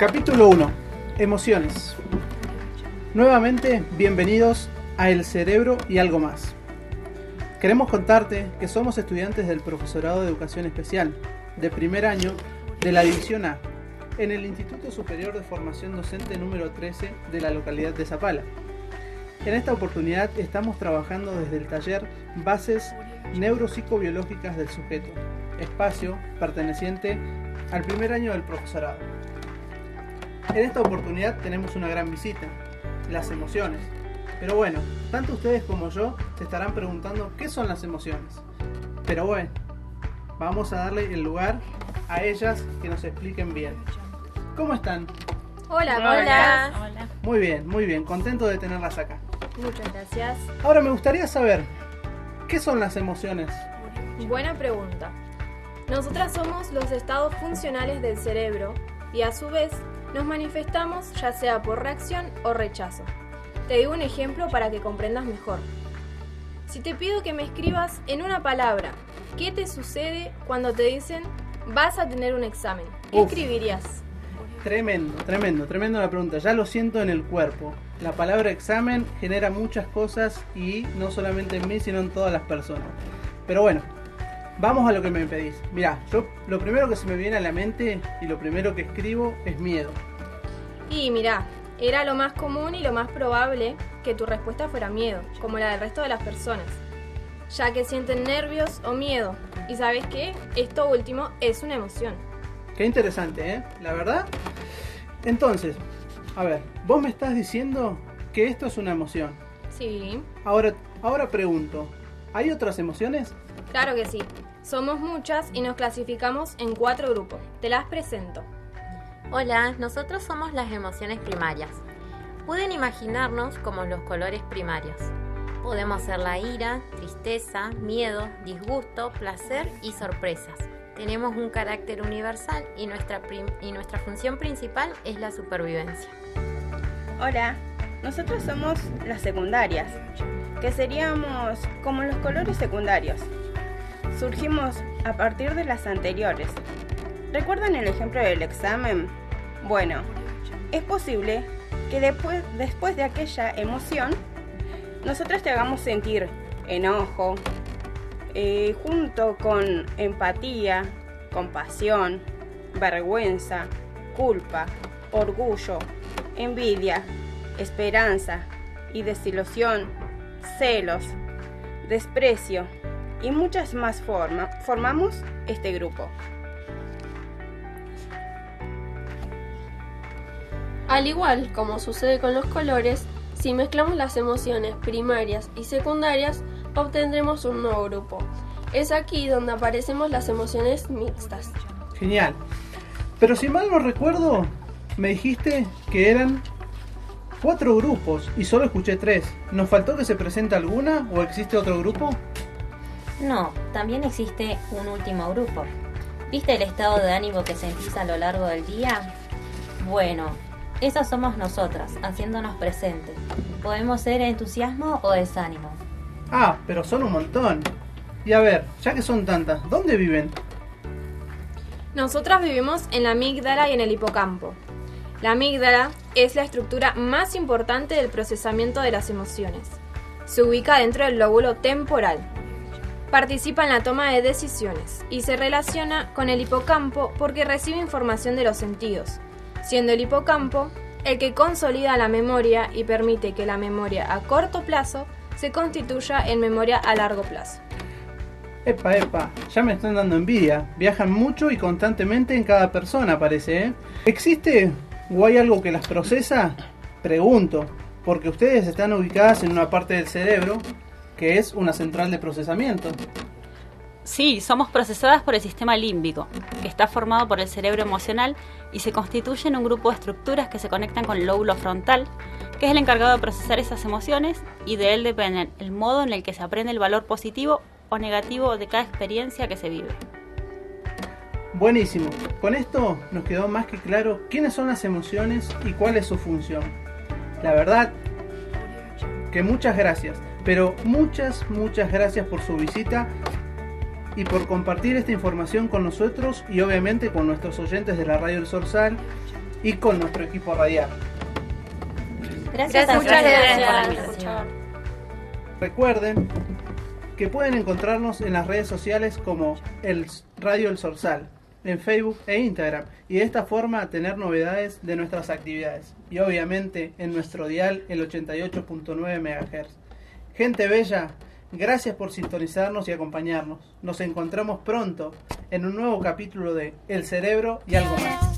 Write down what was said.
Capítulo 1. Emociones. Nuevamente, bienvenidos a El Cerebro y algo más. Queremos contarte que somos estudiantes del Profesorado de Educación Especial, de primer año, de la División A, en el Instituto Superior de Formación Docente número 13 de la localidad de Zapala. En esta oportunidad estamos trabajando desde el taller Bases Neuropsicobiológicas del Sujeto, espacio perteneciente al primer año del profesorado. En esta oportunidad tenemos una gran visita, las emociones. Pero bueno, tanto ustedes como yo se estarán preguntando qué son las emociones. Pero bueno, vamos a darle el lugar a ellas que nos expliquen bien. ¿Cómo están? Hola, hola. Hola. Muy bien, muy bien, contento de tenerlas acá. Muchas gracias. Ahora me gustaría saber, ¿qué son las emociones? Buena pregunta. Nosotras somos los estados funcionales del cerebro y a su vez nos manifestamos ya sea por reacción o rechazo. Te digo un ejemplo para que comprendas mejor. Si te pido que me escribas en una palabra, ¿qué te sucede cuando te dicen vas a tener un examen? ¿Qué Uf. escribirías? Tremendo, tremendo, tremendo la pregunta. Ya lo siento en el cuerpo. La palabra examen genera muchas cosas y no solamente en mí, sino en todas las personas. Pero bueno, vamos a lo que me pedís. Mirá, yo lo primero que se me viene a la mente y lo primero que escribo es miedo. Y mirá, era lo más común y lo más probable que tu respuesta fuera miedo, como la del resto de las personas, ya que sienten nervios o miedo. Y sabes qué, esto último es una emoción. Qué interesante, ¿eh? La verdad. Entonces, a ver, vos me estás diciendo que esto es una emoción. Sí, Ahora, ahora pregunto, ¿hay otras emociones? claro que sí. Somos muchas y nos clasificamos en cuatro grupos. Te las presento. Hola, nosotros somos las emociones primarias. Pueden imaginarnos como los colores primarios. Podemos ser la ira, tristeza, miedo, disgusto, placer y sorpresas. Tenemos un carácter universal y nuestra, prim- y nuestra función principal es la supervivencia. Hola, nosotros somos las secundarias, que seríamos como los colores secundarios. Surgimos a partir de las anteriores. ¿Recuerdan el ejemplo del examen? Bueno, es posible que después, después de aquella emoción, nosotros te hagamos sentir enojo, eh, junto con empatía, compasión, vergüenza, culpa, orgullo, envidia, esperanza y desilusión, celos, desprecio y muchas más formas, formamos este grupo. Al igual como sucede con los colores, si mezclamos las emociones primarias y secundarias, obtendremos un nuevo grupo. Es aquí donde aparecemos las emociones mixtas. Genial. Pero si mal no recuerdo, me dijiste que eran cuatro grupos y solo escuché tres. ¿Nos faltó que se presente alguna o existe otro grupo? No, también existe un último grupo. ¿Viste el estado de ánimo que sentís a lo largo del día? Bueno, esas somos nosotras, haciéndonos presentes. Podemos ser entusiasmo o desánimo. Ah, pero son un montón. Y a ver, ya que son tantas, ¿dónde viven? Nosotras vivimos en la amígdala y en el hipocampo. La amígdala es la estructura más importante del procesamiento de las emociones. Se ubica dentro del lóbulo temporal. Participa en la toma de decisiones y se relaciona con el hipocampo porque recibe información de los sentidos, siendo el hipocampo el que consolida la memoria y permite que la memoria a corto plazo se constituya en memoria a largo plazo. Epa, epa, ya me están dando envidia. Viajan mucho y constantemente en cada persona, parece, ¿eh? ¿Existe o hay algo que las procesa? Pregunto, porque ustedes están ubicadas en una parte del cerebro que es una central de procesamiento. Sí, somos procesadas por el sistema límbico, que está formado por el cerebro emocional y se constituye en un grupo de estructuras que se conectan con el lóbulo frontal, que es el encargado de procesar esas emociones y de él depende el modo en el que se aprende el valor positivo o negativo de cada experiencia que se vive. Buenísimo. Con esto nos quedó más que claro quiénes son las emociones y cuál es su función. La verdad que muchas gracias, pero muchas, muchas gracias por su visita y por compartir esta información con nosotros y obviamente con nuestros oyentes de la Radio El Sorsal y con nuestro equipo radial. Gracias, a muchas gracias por la por invitación. Recuerden que pueden encontrarnos en las redes sociales como el Radio El Sorsal, en Facebook e Instagram, y de esta forma tener novedades de nuestras actividades. Y obviamente en nuestro dial el 88.9 MHz. Gente bella, gracias por sintonizarnos y acompañarnos. Nos encontramos pronto en un nuevo capítulo de El Cerebro y algo más.